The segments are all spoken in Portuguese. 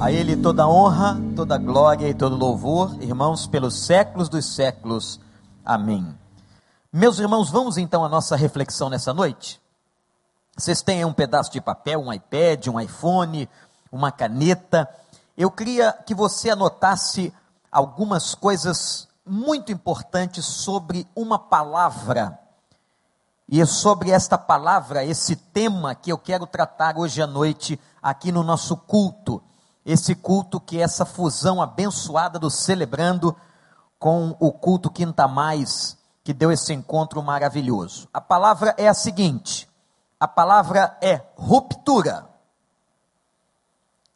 A Ele toda honra, toda glória e todo louvor, irmãos, pelos séculos dos séculos. Amém. Meus irmãos, vamos então à nossa reflexão nessa noite? Vocês têm um pedaço de papel, um iPad, um iPhone, uma caneta. Eu queria que você anotasse algumas coisas muito importantes sobre uma palavra. E é sobre esta palavra, esse tema que eu quero tratar hoje à noite aqui no nosso culto esse culto que é essa fusão abençoada do celebrando com o culto Quinta Mais, que deu esse encontro maravilhoso. A palavra é a seguinte: a palavra é ruptura.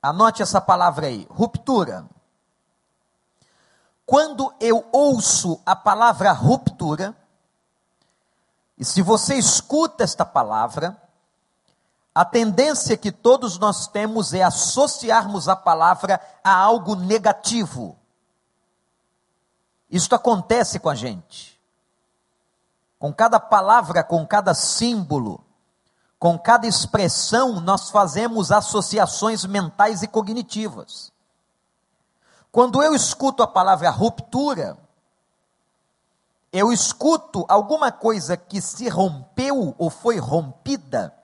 Anote essa palavra aí, ruptura. Quando eu ouço a palavra ruptura, e se você escuta esta palavra, a tendência que todos nós temos é associarmos a palavra a algo negativo. Isto acontece com a gente. Com cada palavra, com cada símbolo, com cada expressão, nós fazemos associações mentais e cognitivas. Quando eu escuto a palavra ruptura, eu escuto alguma coisa que se rompeu ou foi rompida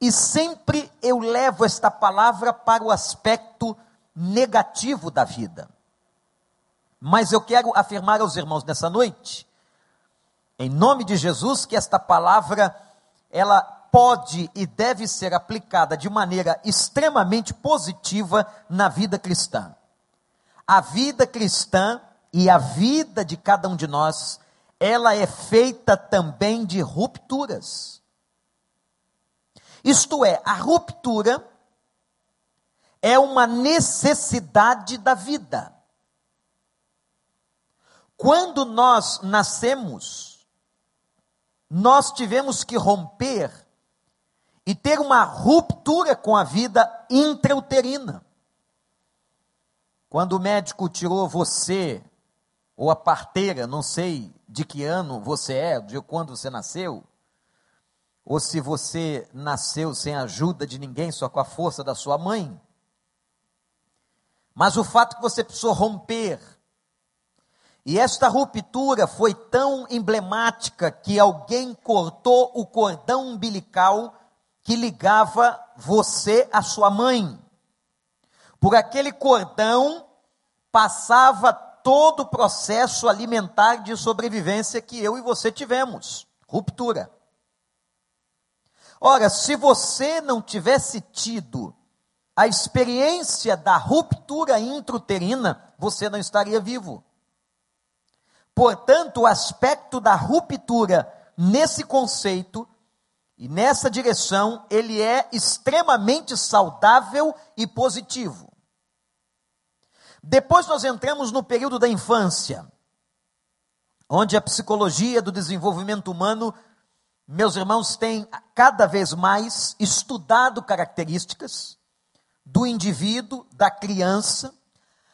e sempre eu levo esta palavra para o aspecto negativo da vida. Mas eu quero afirmar aos irmãos nessa noite, em nome de Jesus, que esta palavra ela pode e deve ser aplicada de maneira extremamente positiva na vida cristã. A vida cristã e a vida de cada um de nós, ela é feita também de rupturas. Isto é, a ruptura é uma necessidade da vida. Quando nós nascemos, nós tivemos que romper e ter uma ruptura com a vida intrauterina. Quando o médico tirou você, ou a parteira, não sei de que ano você é, de quando você nasceu, ou se você nasceu sem ajuda de ninguém, só com a força da sua mãe. Mas o fato que você precisou romper, e esta ruptura foi tão emblemática que alguém cortou o cordão umbilical que ligava você à sua mãe. Por aquele cordão passava todo o processo alimentar de sobrevivência que eu e você tivemos. Ruptura. Ora, se você não tivesse tido a experiência da ruptura intrauterina, você não estaria vivo. Portanto, o aspecto da ruptura nesse conceito e nessa direção, ele é extremamente saudável e positivo. Depois nós entramos no período da infância, onde a psicologia do desenvolvimento humano meus irmãos têm cada vez mais estudado características do indivíduo, da criança,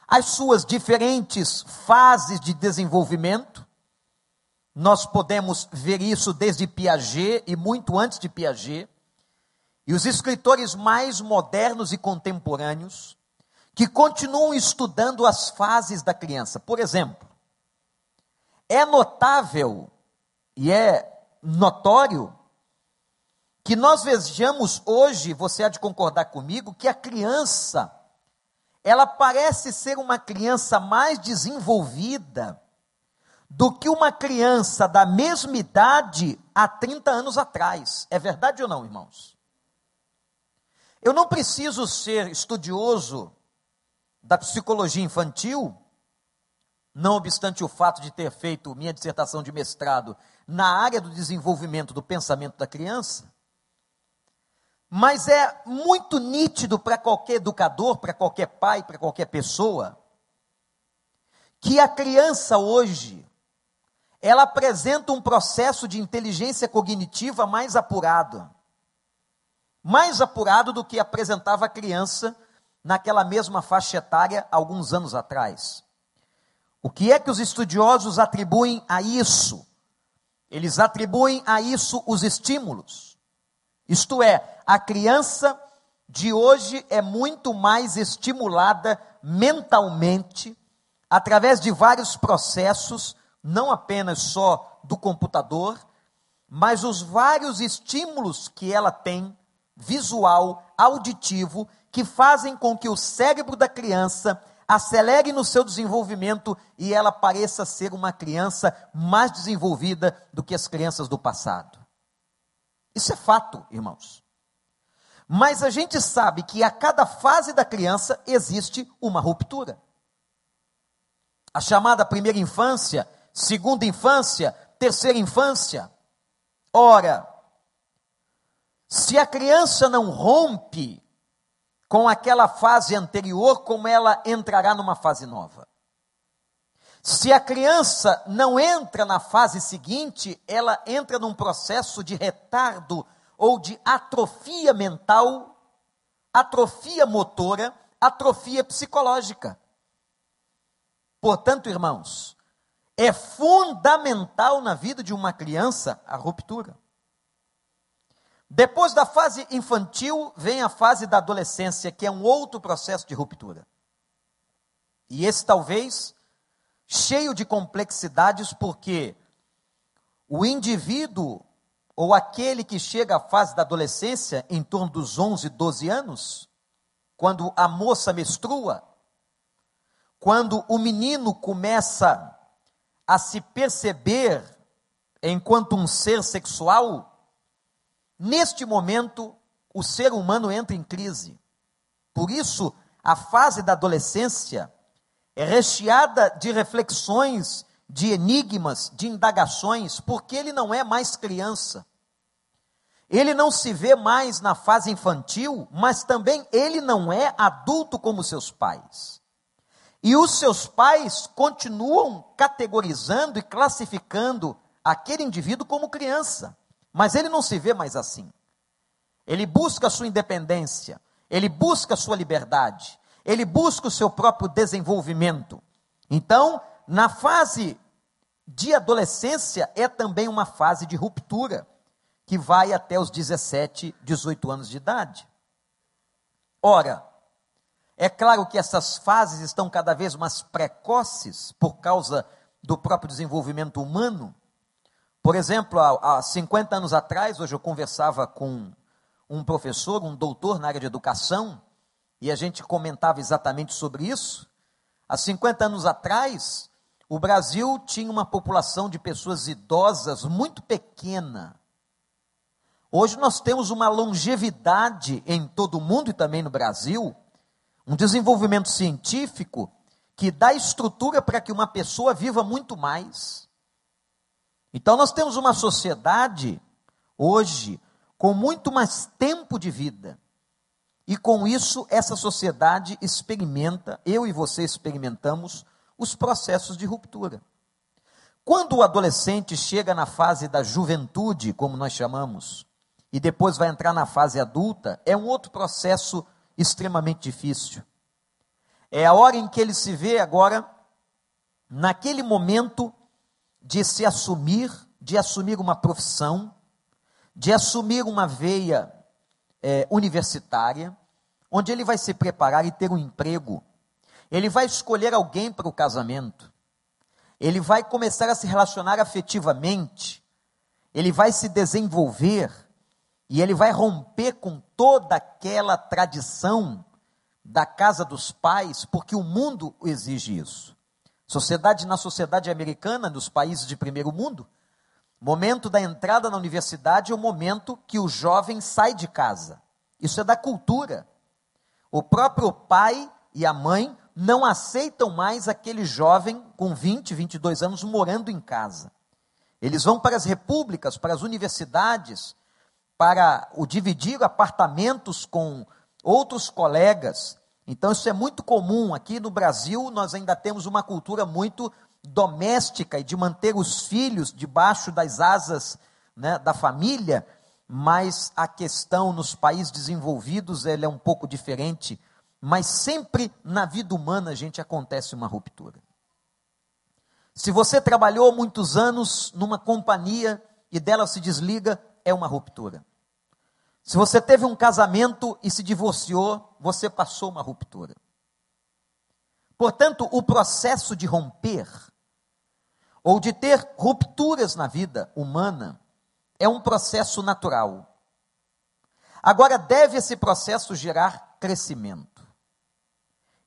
as suas diferentes fases de desenvolvimento. Nós podemos ver isso desde Piaget e muito antes de Piaget. E os escritores mais modernos e contemporâneos que continuam estudando as fases da criança. Por exemplo, é notável e é notório que nós vejamos hoje, você há de concordar comigo, que a criança, ela parece ser uma criança mais desenvolvida do que uma criança da mesma idade há 30 anos atrás. É verdade ou não, irmãos? Eu não preciso ser estudioso da psicologia infantil, não obstante o fato de ter feito minha dissertação de mestrado na área do desenvolvimento do pensamento da criança, mas é muito nítido para qualquer educador, para qualquer pai, para qualquer pessoa, que a criança hoje, ela apresenta um processo de inteligência cognitiva mais apurado. Mais apurado do que apresentava a criança naquela mesma faixa etária alguns anos atrás. O que é que os estudiosos atribuem a isso? Eles atribuem a isso os estímulos. Isto é, a criança de hoje é muito mais estimulada mentalmente, através de vários processos, não apenas só do computador, mas os vários estímulos que ela tem, visual, auditivo, que fazem com que o cérebro da criança acelere no seu desenvolvimento e ela pareça ser uma criança mais desenvolvida do que as crianças do passado. Isso é fato, irmãos. Mas a gente sabe que a cada fase da criança existe uma ruptura. A chamada primeira infância, segunda infância, terceira infância. Ora, se a criança não rompe com aquela fase anterior, como ela entrará numa fase nova? Se a criança não entra na fase seguinte, ela entra num processo de retardo ou de atrofia mental, atrofia motora, atrofia psicológica. Portanto, irmãos, é fundamental na vida de uma criança a ruptura. Depois da fase infantil, vem a fase da adolescência, que é um outro processo de ruptura. E esse talvez cheio de complexidades, porque o indivíduo ou aquele que chega à fase da adolescência, em torno dos 11, 12 anos, quando a moça menstrua, quando o menino começa a se perceber enquanto um ser sexual, neste momento o ser humano entra em crise. Por isso, a fase da adolescência é recheada de reflexões, de enigmas, de indagações, porque ele não é mais criança. Ele não se vê mais na fase infantil, mas também ele não é adulto como seus pais. E os seus pais continuam categorizando e classificando aquele indivíduo como criança, mas ele não se vê mais assim. Ele busca a sua independência, ele busca a sua liberdade, ele busca o seu próprio desenvolvimento. Então, na fase de adolescência, é também uma fase de ruptura, que vai até os 17, 18 anos de idade. Ora, é claro que essas fases estão cada vez mais precoces por causa do próprio desenvolvimento humano. Por exemplo, há, há 50 anos atrás, hoje eu conversava com um professor, um doutor na área de educação, e a gente comentava exatamente sobre isso. Há 50 anos atrás, o Brasil tinha uma população de pessoas idosas muito pequena. Hoje nós temos uma longevidade em todo o mundo e também no Brasil, um desenvolvimento científico que dá estrutura para que uma pessoa viva muito mais. Então nós temos uma sociedade hoje com muito mais tempo de vida. E com isso, essa sociedade experimenta, eu e você experimentamos, os processos de ruptura. Quando o adolescente chega na fase da juventude, como nós chamamos, e depois vai entrar na fase adulta, é um outro processo extremamente difícil. É a hora em que ele se vê agora, naquele momento de se assumir, de assumir uma profissão, de assumir uma veia é, universitária, onde ele vai se preparar e ter um emprego. Ele vai escolher alguém para o casamento. Ele vai começar a se relacionar afetivamente. Ele vai se desenvolver. E ele vai romper com toda aquela tradição da casa dos pais, porque o mundo exige isso. Sociedade na sociedade americana, nos países de primeiro mundo, momento da entrada na universidade é o momento que o jovem sai de casa. Isso é da cultura. O próprio pai e a mãe não aceitam mais aquele jovem com 20, 22 anos morando em casa. Eles vão para as repúblicas, para as universidades, para o dividir apartamentos com outros colegas. Então isso é muito comum aqui no Brasil, nós ainda temos uma cultura muito doméstica e de manter os filhos debaixo das asas né, da família mas a questão nos países desenvolvidos ela é um pouco diferente, mas sempre na vida humana, gente, acontece uma ruptura. Se você trabalhou muitos anos numa companhia e dela se desliga, é uma ruptura. Se você teve um casamento e se divorciou, você passou uma ruptura. Portanto, o processo de romper, ou de ter rupturas na vida humana, é um processo natural. Agora, deve esse processo gerar crescimento.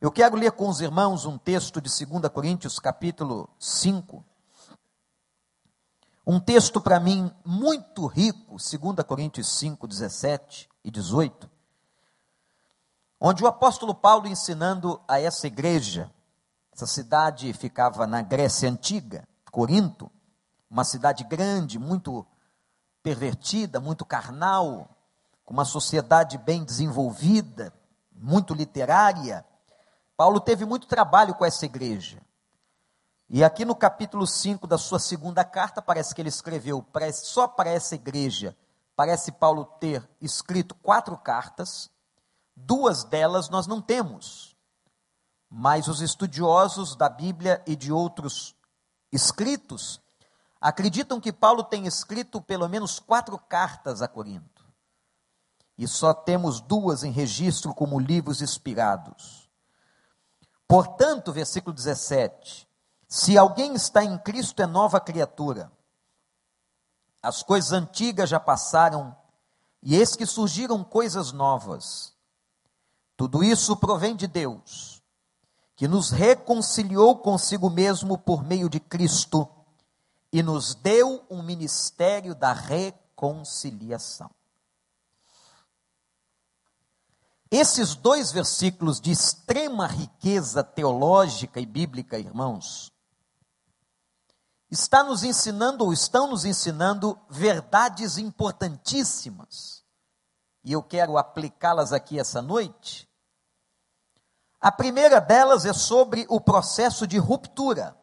Eu quero ler com os irmãos um texto de 2 Coríntios, capítulo 5. Um texto para mim muito rico, 2 Coríntios 5, 17 e 18, onde o apóstolo Paulo ensinando a essa igreja, essa cidade ficava na Grécia Antiga, Corinto, uma cidade grande, muito pervertida, muito carnal, com uma sociedade bem desenvolvida, muito literária. Paulo teve muito trabalho com essa igreja. E aqui no capítulo 5 da sua segunda carta, parece que ele escreveu só para essa igreja, parece Paulo ter escrito quatro cartas, duas delas nós não temos. Mas os estudiosos da Bíblia e de outros escritos acreditam que Paulo tem escrito pelo menos quatro cartas a Corinto. E só temos duas em registro como livros inspirados. Portanto, versículo 17: se alguém está em Cristo, é nova criatura. As coisas antigas já passaram, e eis que surgiram coisas novas. Tudo isso provém de Deus, que nos reconciliou consigo mesmo por meio de Cristo e nos deu um ministério da reconciliação. Esses dois versículos de extrema riqueza teológica e bíblica, irmãos, está nos ensinando ou estão nos ensinando verdades importantíssimas. E eu quero aplicá-las aqui essa noite. A primeira delas é sobre o processo de ruptura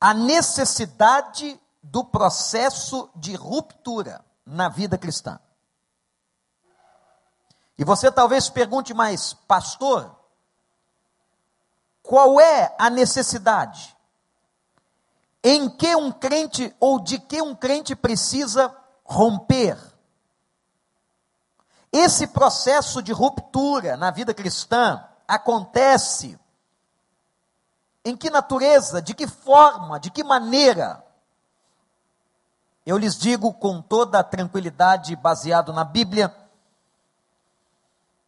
a necessidade do processo de ruptura na vida cristã. E você talvez pergunte mais, pastor, qual é a necessidade? Em que um crente ou de que um crente precisa romper? Esse processo de ruptura na vida cristã acontece em que natureza, de que forma, de que maneira? Eu lhes digo com toda a tranquilidade, baseado na Bíblia,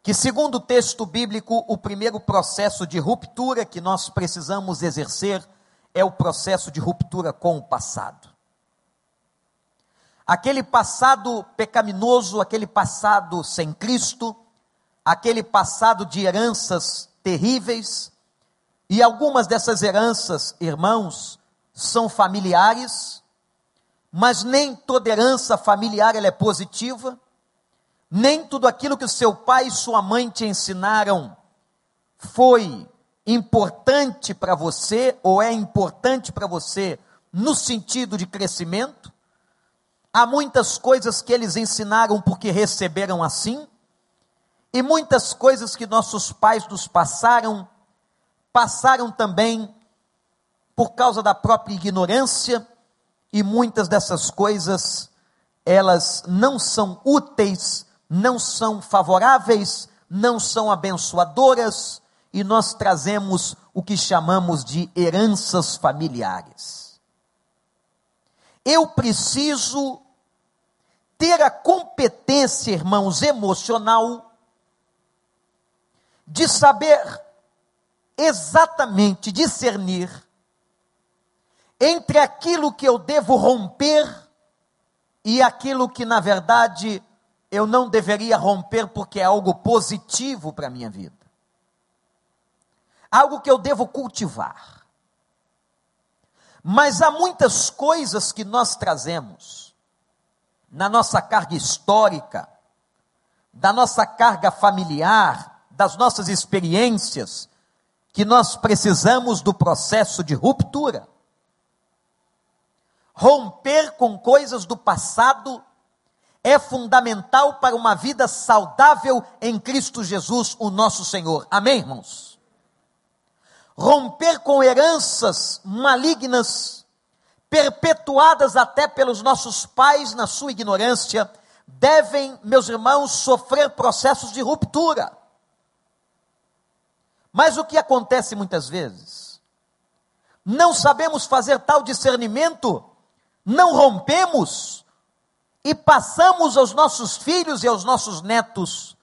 que, segundo o texto bíblico, o primeiro processo de ruptura que nós precisamos exercer é o processo de ruptura com o passado. Aquele passado pecaminoso, aquele passado sem Cristo, aquele passado de heranças terríveis, e algumas dessas heranças, irmãos, são familiares, mas nem toda herança familiar é positiva, nem tudo aquilo que o seu pai e sua mãe te ensinaram foi importante para você ou é importante para você no sentido de crescimento. Há muitas coisas que eles ensinaram porque receberam assim, e muitas coisas que nossos pais nos passaram passaram também por causa da própria ignorância e muitas dessas coisas elas não são úteis, não são favoráveis, não são abençoadoras e nós trazemos o que chamamos de heranças familiares. Eu preciso ter a competência, irmãos, emocional de saber exatamente discernir entre aquilo que eu devo romper e aquilo que, na verdade, eu não deveria romper porque é algo positivo para a minha vida. Algo que eu devo cultivar. Mas há muitas coisas que nós trazemos na nossa carga histórica, da nossa carga familiar, das nossas experiências, que nós precisamos do processo de ruptura. Romper com coisas do passado é fundamental para uma vida saudável em Cristo Jesus, o nosso Senhor. Amém, irmãos? Romper com heranças malignas, perpetuadas até pelos nossos pais na sua ignorância, devem, meus irmãos, sofrer processos de ruptura. Mas o que acontece muitas vezes? Não sabemos fazer tal discernimento, não rompemos e passamos aos nossos filhos e aos nossos netos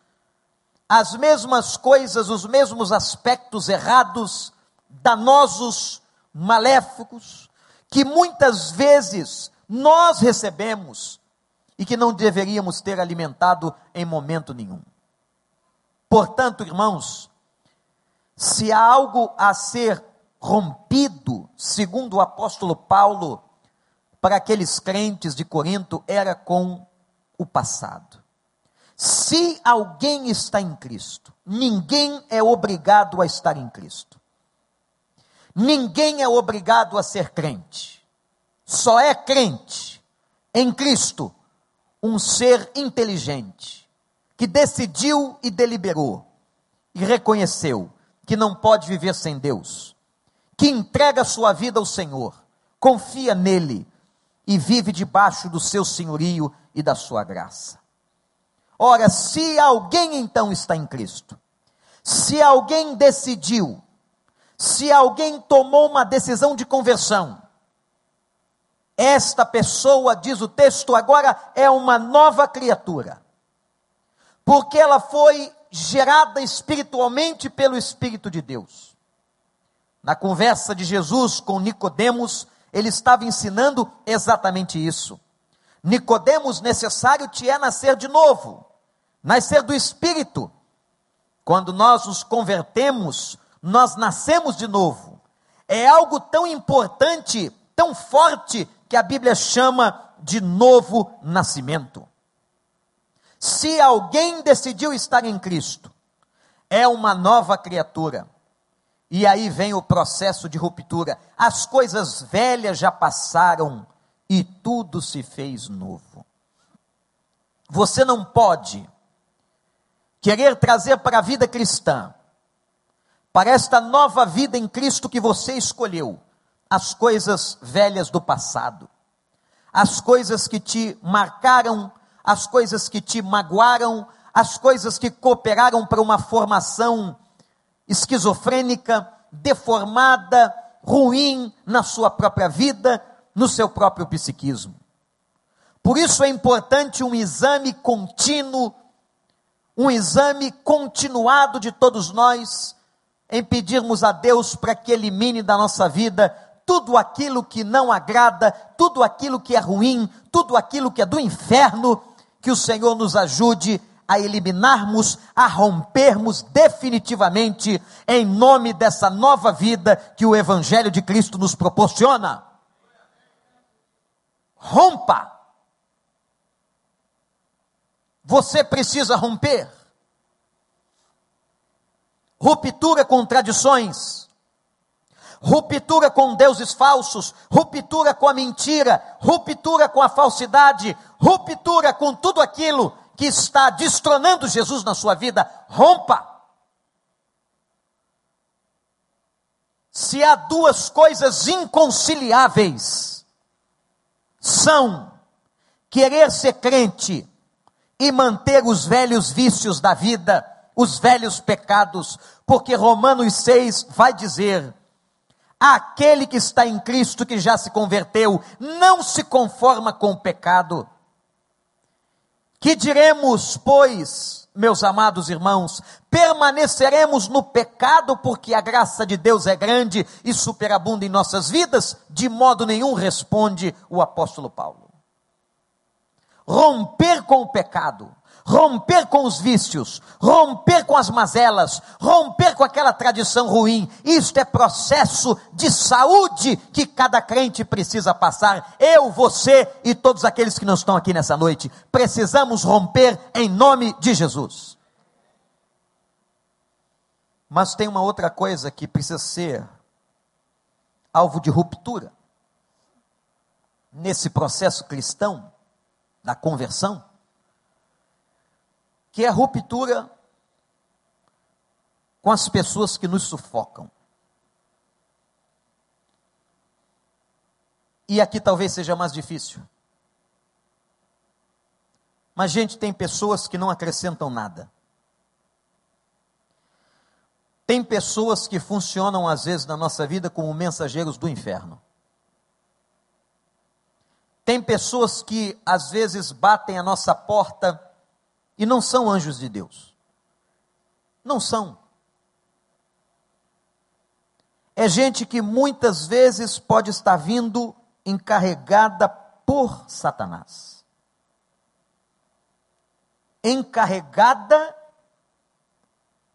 as mesmas coisas, os mesmos aspectos errados, danosos, maléficos, que muitas vezes nós recebemos e que não deveríamos ter alimentado em momento nenhum. Portanto, irmãos, se há algo a ser rompido, segundo o apóstolo Paulo, para aqueles crentes de Corinto, era com o passado. Se alguém está em Cristo, ninguém é obrigado a estar em Cristo. Ninguém é obrigado a ser crente. Só é crente em Cristo um ser inteligente que decidiu e deliberou e reconheceu que não pode viver sem Deus, que entrega sua vida ao Senhor, confia nele e vive debaixo do seu senhorio e da sua graça. Ora, se alguém então está em Cristo, se alguém decidiu, se alguém tomou uma decisão de conversão, esta pessoa, diz o texto, agora é uma nova criatura, porque ela foi gerada espiritualmente pelo Espírito de Deus. Na conversa de Jesus com Nicodemos, ele estava ensinando exatamente isso. Nicodemos, necessário te é nascer de novo nascer do Espírito. Quando nós nos convertemos, nós nascemos de novo. É algo tão importante, tão forte, que a Bíblia chama de novo nascimento. Se alguém decidiu estar em Cristo, é uma nova criatura. E aí vem o processo de ruptura. As coisas velhas já passaram e tudo se fez novo. Você não pode querer trazer para a vida cristã, para esta nova vida em Cristo que você escolheu, as coisas velhas do passado, as coisas que te marcaram, as coisas que te magoaram, as coisas que cooperaram para uma formação esquizofrênica, deformada, ruim na sua própria vida, no seu próprio psiquismo. Por isso é importante um exame contínuo um exame continuado de todos nós, em pedirmos a Deus para que elimine da nossa vida tudo aquilo que não agrada, tudo aquilo que é ruim, tudo aquilo que é do inferno, que o Senhor nos ajude a eliminarmos, a rompermos definitivamente, em nome dessa nova vida que o Evangelho de Cristo nos proporciona. Rompa você precisa romper. Ruptura com tradições, ruptura com deuses falsos, ruptura com a mentira, ruptura com a falsidade, ruptura com tudo aquilo que está destronando Jesus na sua vida. Rompa. Se há duas coisas inconciliáveis, são querer ser crente e manter os velhos vícios da vida, os velhos pecados, porque Romanos 6 vai dizer: aquele que está em Cristo, que já se converteu, não se conforma com o pecado. Que diremos, pois, meus amados irmãos, permaneceremos no pecado porque a graça de Deus é grande e superabunda em nossas vidas? De modo nenhum responde o apóstolo Paulo romper com o pecado, romper com os vícios, romper com as mazelas, romper com aquela tradição ruim. Isto é processo de saúde que cada crente precisa passar. Eu, você e todos aqueles que não estão aqui nessa noite, precisamos romper em nome de Jesus. Mas tem uma outra coisa que precisa ser alvo de ruptura nesse processo cristão da conversão, que é a ruptura com as pessoas que nos sufocam. E aqui talvez seja mais difícil. Mas, gente, tem pessoas que não acrescentam nada. Tem pessoas que funcionam, às vezes, na nossa vida como mensageiros do inferno. Tem pessoas que, às vezes, batem a nossa porta e não são anjos de Deus. Não são. É gente que muitas vezes pode estar vindo encarregada por Satanás. Encarregada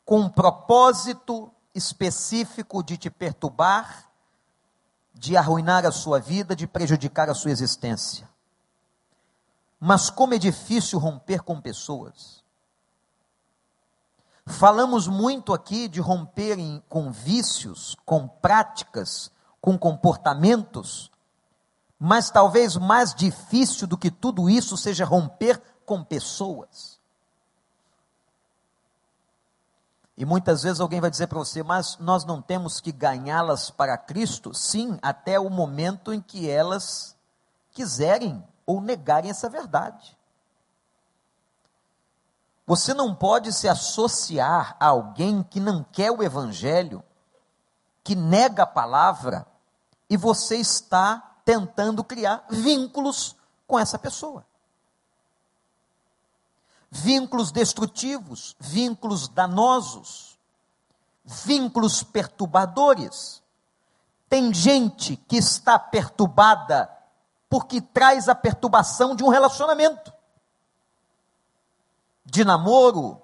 com um propósito específico de te perturbar, de arruinar a sua vida, de prejudicar a sua existência. Mas como é difícil romper com pessoas. Falamos muito aqui de romper em, com vícios, com práticas, com comportamentos, mas talvez mais difícil do que tudo isso seja romper com pessoas. E muitas vezes alguém vai dizer para você, mas nós não temos que ganhá-las para Cristo? Sim, até o momento em que elas quiserem ou negarem essa verdade. Você não pode se associar a alguém que não quer o Evangelho, que nega a palavra, e você está tentando criar vínculos com essa pessoa. Vínculos destrutivos, vínculos danosos, vínculos perturbadores. Tem gente que está perturbada porque traz a perturbação de um relacionamento de namoro,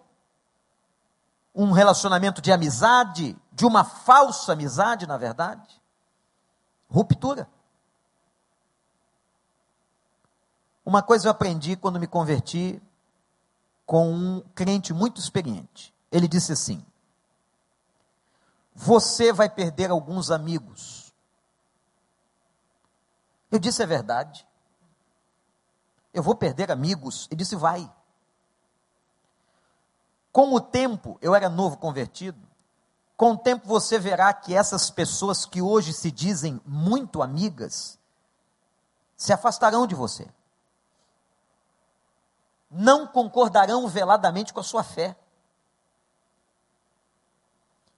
um relacionamento de amizade, de uma falsa amizade, na verdade. Ruptura. Uma coisa eu aprendi quando me converti com um crente muito experiente. Ele disse assim: Você vai perder alguns amigos. Eu disse: É verdade. Eu vou perder amigos. Ele disse: Vai. Com o tempo, eu era novo convertido, com o tempo você verá que essas pessoas que hoje se dizem muito amigas, se afastarão de você. Não concordarão veladamente com a sua fé.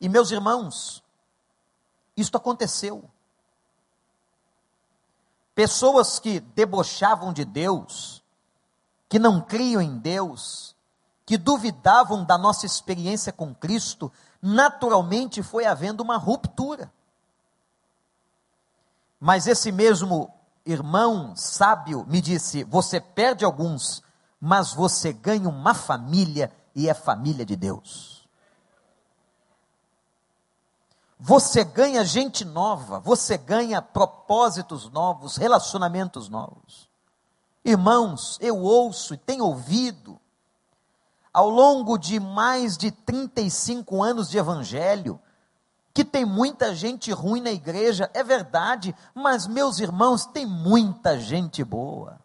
E meus irmãos, isto aconteceu. Pessoas que debochavam de Deus, que não criam em Deus, que duvidavam da nossa experiência com Cristo, naturalmente foi havendo uma ruptura. Mas esse mesmo irmão sábio me disse: Você perde alguns, mas você ganha uma família e é família de Deus. Você ganha gente nova, você ganha propósitos novos, relacionamentos novos. Irmãos, eu ouço e tenho ouvido ao longo de mais de 35 anos de evangelho, que tem muita gente ruim na igreja, é verdade, mas meus irmãos, tem muita gente boa.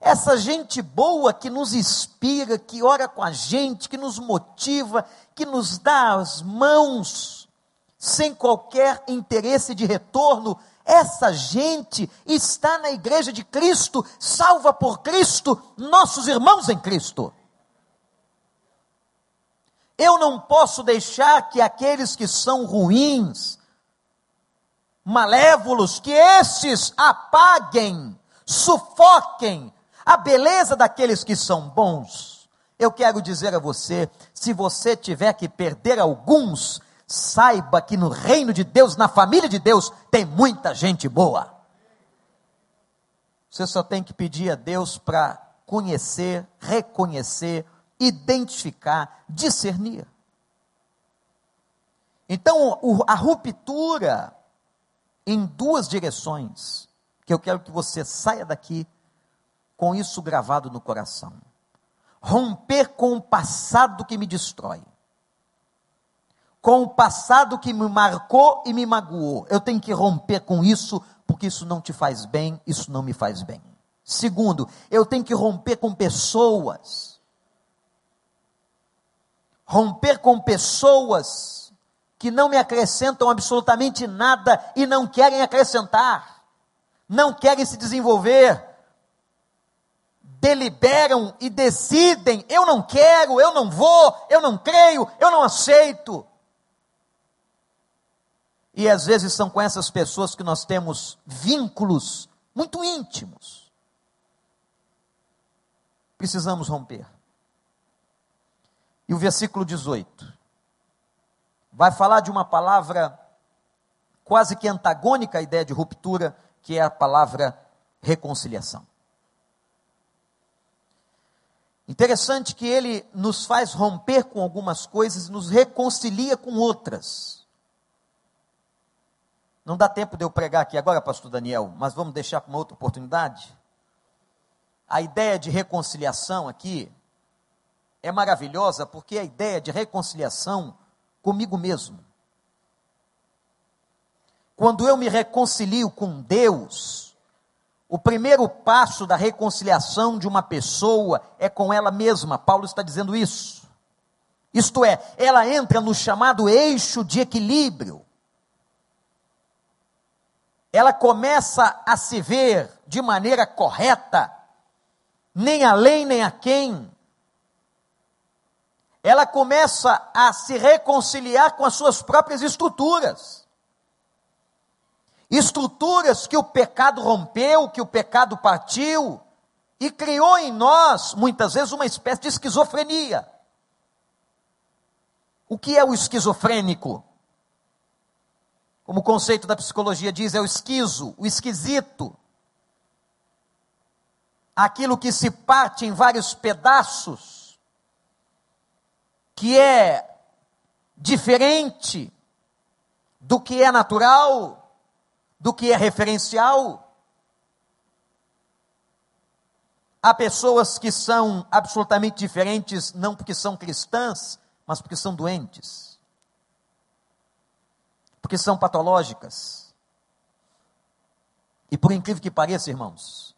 Essa gente boa que nos inspira, que ora com a gente, que nos motiva, que nos dá as mãos, sem qualquer interesse de retorno, essa gente está na igreja de Cristo, salva por Cristo, nossos irmãos em Cristo. Eu não posso deixar que aqueles que são ruins, malévolos, que esses apaguem, sufoquem a beleza daqueles que são bons. Eu quero dizer a você: se você tiver que perder alguns, saiba que no reino de Deus, na família de Deus, tem muita gente boa. Você só tem que pedir a Deus para conhecer, reconhecer, identificar, discernir. Então, a ruptura em duas direções, que eu quero que você saia daqui com isso gravado no coração. Romper com o passado que me destrói com o passado que me marcou e me magoou. Eu tenho que romper com isso, porque isso não te faz bem, isso não me faz bem. Segundo, eu tenho que romper com pessoas. Romper com pessoas que não me acrescentam absolutamente nada e não querem acrescentar, não querem se desenvolver. Deliberam e decidem: eu não quero, eu não vou, eu não creio, eu não aceito. E às vezes são com essas pessoas que nós temos vínculos muito íntimos. Precisamos romper. E o versículo 18 vai falar de uma palavra quase que antagônica à ideia de ruptura, que é a palavra reconciliação. Interessante que ele nos faz romper com algumas coisas e nos reconcilia com outras. Não dá tempo de eu pregar aqui agora, pastor Daniel, mas vamos deixar para uma outra oportunidade. A ideia de reconciliação aqui é maravilhosa porque a ideia de reconciliação comigo mesmo. Quando eu me reconcilio com Deus, o primeiro passo da reconciliação de uma pessoa é com ela mesma. Paulo está dizendo isso. Isto é, ela entra no chamado eixo de equilíbrio. Ela começa a se ver de maneira correta, nem além nem a quem, ela começa a se reconciliar com as suas próprias estruturas. Estruturas que o pecado rompeu, que o pecado partiu e criou em nós, muitas vezes, uma espécie de esquizofrenia. O que é o esquizofrênico? Como o conceito da psicologia diz, é o esquizo, o esquisito. Aquilo que se parte em vários pedaços que é diferente do que é natural, do que é referencial. Há pessoas que são absolutamente diferentes, não porque são cristãs, mas porque são doentes, porque são patológicas. E por incrível que pareça, irmãos,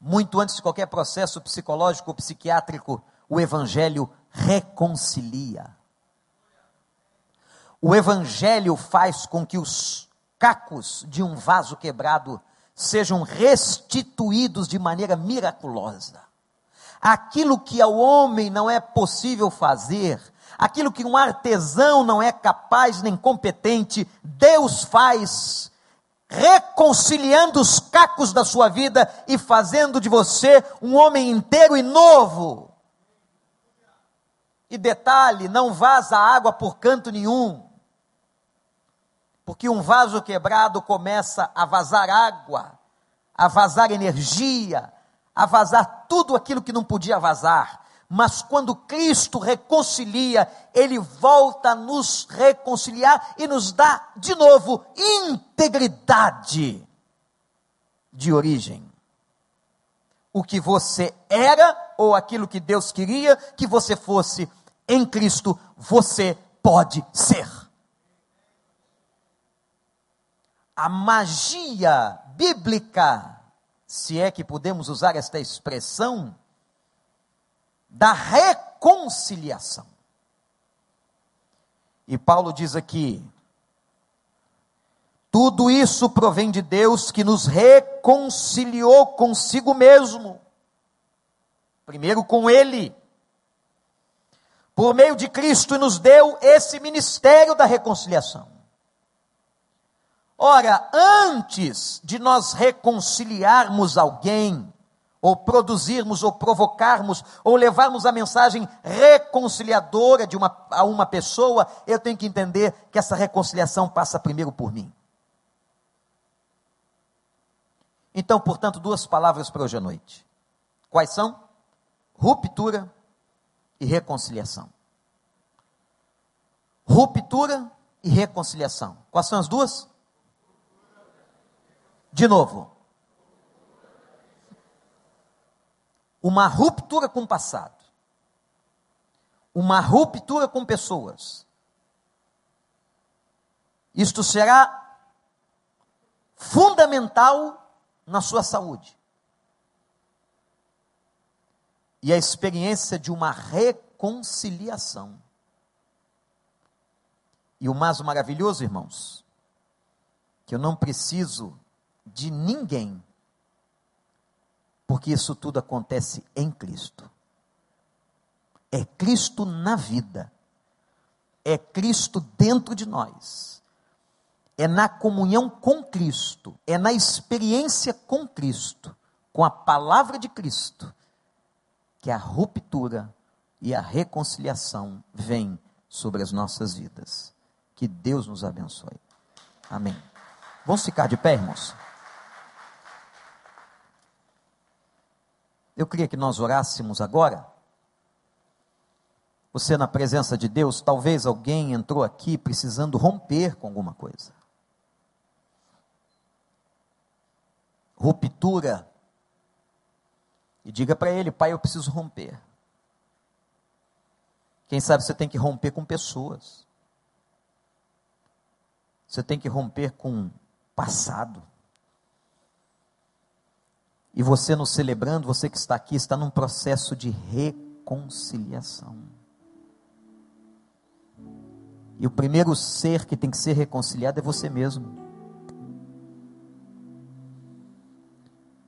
muito antes de qualquer processo psicológico ou psiquiátrico, o Evangelho reconcilia. O Evangelho faz com que os cacos de um vaso quebrado sejam restituídos de maneira miraculosa. Aquilo que ao homem não é possível fazer, aquilo que um artesão não é capaz nem competente, Deus faz, reconciliando os cacos da sua vida e fazendo de você um homem inteiro e novo. E detalhe, não vaza água por canto nenhum. Porque um vaso quebrado começa a vazar água, a vazar energia, a vazar tudo aquilo que não podia vazar. Mas quando Cristo reconcilia, Ele volta a nos reconciliar e nos dá, de novo, integridade de origem. O que você era, ou aquilo que Deus queria que você fosse, em Cristo você pode ser. A magia bíblica, se é que podemos usar esta expressão, da reconciliação. E Paulo diz aqui: tudo isso provém de Deus que nos reconciliou consigo mesmo. Primeiro com Ele por meio de Cristo, nos deu esse ministério da reconciliação. Ora, antes de nós reconciliarmos alguém, ou produzirmos, ou provocarmos, ou levarmos a mensagem reconciliadora de uma, a uma pessoa, eu tenho que entender que essa reconciliação passa primeiro por mim. Então, portanto, duas palavras para hoje à noite. Quais são? Ruptura e reconciliação. Ruptura e reconciliação. Quais são as duas? De novo. Uma ruptura com o passado. Uma ruptura com pessoas. Isto será fundamental na sua saúde e a experiência de uma reconciliação. E o mais maravilhoso, irmãos, que eu não preciso de ninguém Porque isso tudo acontece em Cristo. É Cristo na vida. É Cristo dentro de nós. É na comunhão com Cristo, é na experiência com Cristo, com a palavra de Cristo, que a ruptura e a reconciliação vêm sobre as nossas vidas. Que Deus nos abençoe. Amém. Vamos ficar de pé, irmãos? Eu queria que nós orássemos agora. Você, na presença de Deus, talvez alguém entrou aqui precisando romper com alguma coisa. Ruptura. E diga para ele, pai, eu preciso romper. Quem sabe você tem que romper com pessoas. Você tem que romper com passado. E você nos celebrando, você que está aqui, está num processo de reconciliação. E o primeiro ser que tem que ser reconciliado é você mesmo.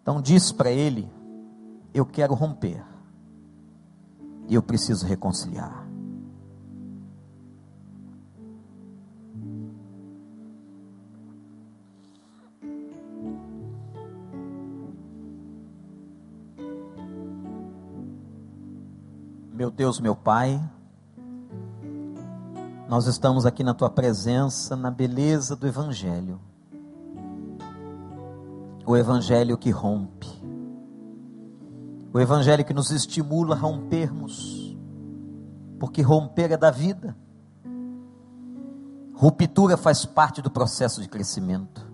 Então diz para ele: Eu quero romper. E eu preciso reconciliar. Deus, meu Pai, nós estamos aqui na tua presença, na beleza do Evangelho. O Evangelho que rompe, o Evangelho que nos estimula a rompermos, porque romper é da vida, ruptura faz parte do processo de crescimento.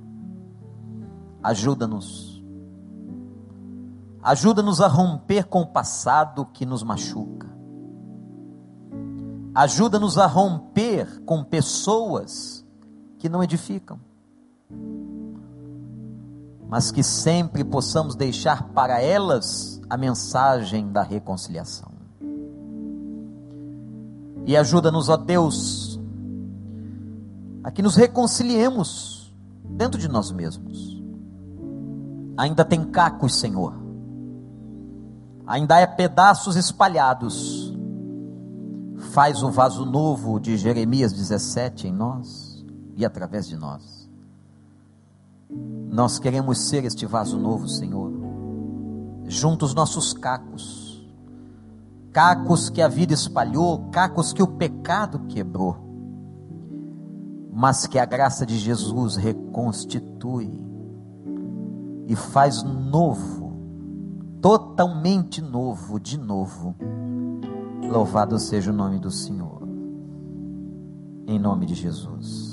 Ajuda-nos Ajuda-nos a romper com o passado que nos machuca. Ajuda-nos a romper com pessoas que não edificam. Mas que sempre possamos deixar para elas a mensagem da reconciliação. E ajuda-nos, ó Deus, a que nos reconciliemos dentro de nós mesmos. Ainda tem cacos, Senhor ainda é pedaços espalhados. Faz o vaso novo de Jeremias 17 em nós e através de nós. Nós queremos ser este vaso novo, Senhor. Junto os nossos cacos, cacos que a vida espalhou, cacos que o pecado quebrou, mas que a graça de Jesus reconstitui e faz novo totalmente novo, de novo. Louvado seja o nome do Senhor. Em nome de Jesus.